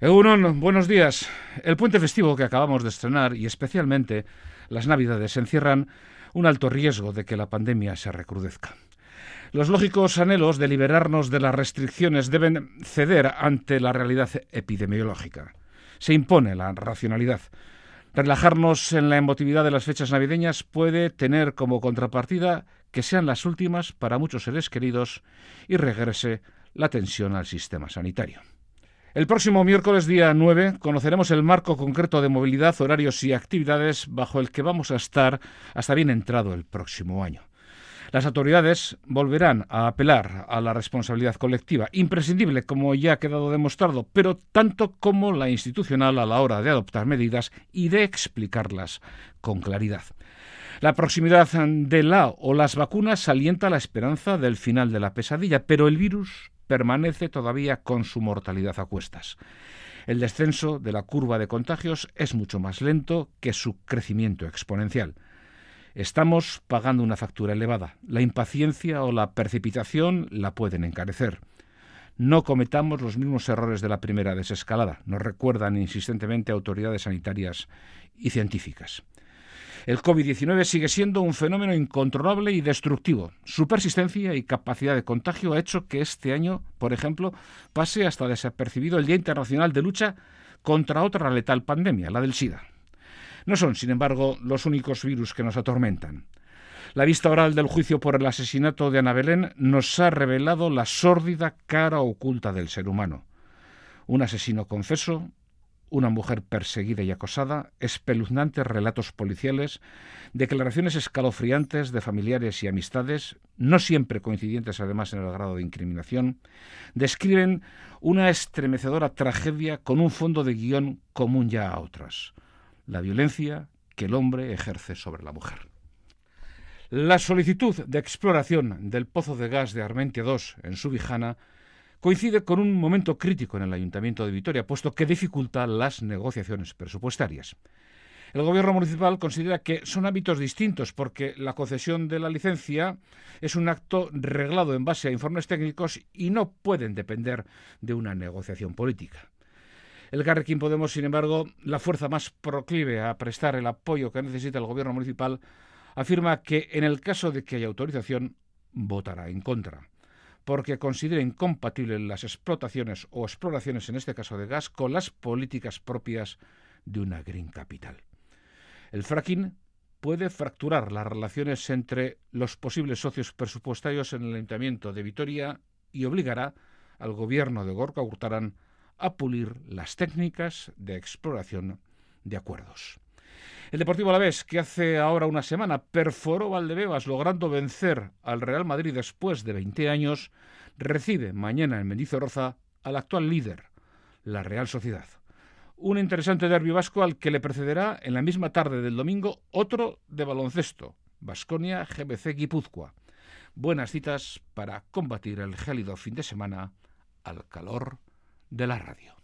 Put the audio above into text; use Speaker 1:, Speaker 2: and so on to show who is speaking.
Speaker 1: Euron, buenos días. El puente festivo que acabamos de estrenar y especialmente las Navidades encierran un alto riesgo de que la pandemia se recrudezca. Los lógicos anhelos de liberarnos de las restricciones deben ceder ante la realidad epidemiológica. Se impone la racionalidad. Relajarnos en la emotividad de las fechas navideñas puede tener como contrapartida que sean las últimas para muchos seres queridos y regrese la tensión al sistema sanitario. El próximo miércoles día 9 conoceremos el marco concreto de movilidad, horarios y actividades bajo el que vamos a estar hasta bien entrado el próximo año. Las autoridades volverán a apelar a la responsabilidad colectiva, imprescindible como ya ha quedado demostrado, pero tanto como la institucional a la hora de adoptar medidas y de explicarlas con claridad. La proximidad de la o las vacunas alienta la esperanza del final de la pesadilla, pero el virus permanece todavía con su mortalidad a cuestas. El descenso de la curva de contagios es mucho más lento que su crecimiento exponencial. Estamos pagando una factura elevada. La impaciencia o la precipitación la pueden encarecer. No cometamos los mismos errores de la primera desescalada, nos recuerdan insistentemente autoridades sanitarias y científicas. El COVID-19 sigue siendo un fenómeno incontrolable y destructivo. Su persistencia y capacidad de contagio ha hecho que este año, por ejemplo, pase hasta desapercibido el Día Internacional de Lucha contra otra letal pandemia, la del SIDA. No son, sin embargo, los únicos virus que nos atormentan. La vista oral del juicio por el asesinato de Ana Belén nos ha revelado la sórdida cara oculta del ser humano. Un asesino confeso, una mujer perseguida y acosada, espeluznantes relatos policiales, declaraciones escalofriantes de familiares y amistades, no siempre coincidentes además en el grado de incriminación, describen una estremecedora tragedia con un fondo de guion común ya a otras, la violencia que el hombre ejerce sobre la mujer. La solicitud de exploración del pozo de gas de Armentia II en Subijana coincide con un momento crítico en el Ayuntamiento de Vitoria, puesto que dificulta las negociaciones presupuestarias. El Gobierno municipal considera que son ámbitos distintos porque la concesión de la licencia es un acto reglado en base a informes técnicos y no pueden depender de una negociación política. El Carrequín Podemos, sin embargo, la fuerza más proclive a prestar el apoyo que necesita el Gobierno municipal, afirma que en el caso de que haya autorización, votará en contra porque considera incompatibles las explotaciones o exploraciones, en este caso de gas, con las políticas propias de una green capital. El fracking puede fracturar las relaciones entre los posibles socios presupuestarios en el Ayuntamiento de Vitoria y obligará al gobierno de Gorka Hurtarán a pulir las técnicas de exploración de acuerdos. El Deportivo Alavés, que hace ahora una semana perforó Valdebebas logrando vencer al Real Madrid después de 20 años, recibe mañana en Mendizorroza al actual líder, la Real Sociedad. Un interesante derbi vasco al que le precederá en la misma tarde del domingo otro de baloncesto, Basconia GBC Guipúzcoa. Buenas citas para combatir el gélido fin de semana al calor de la radio.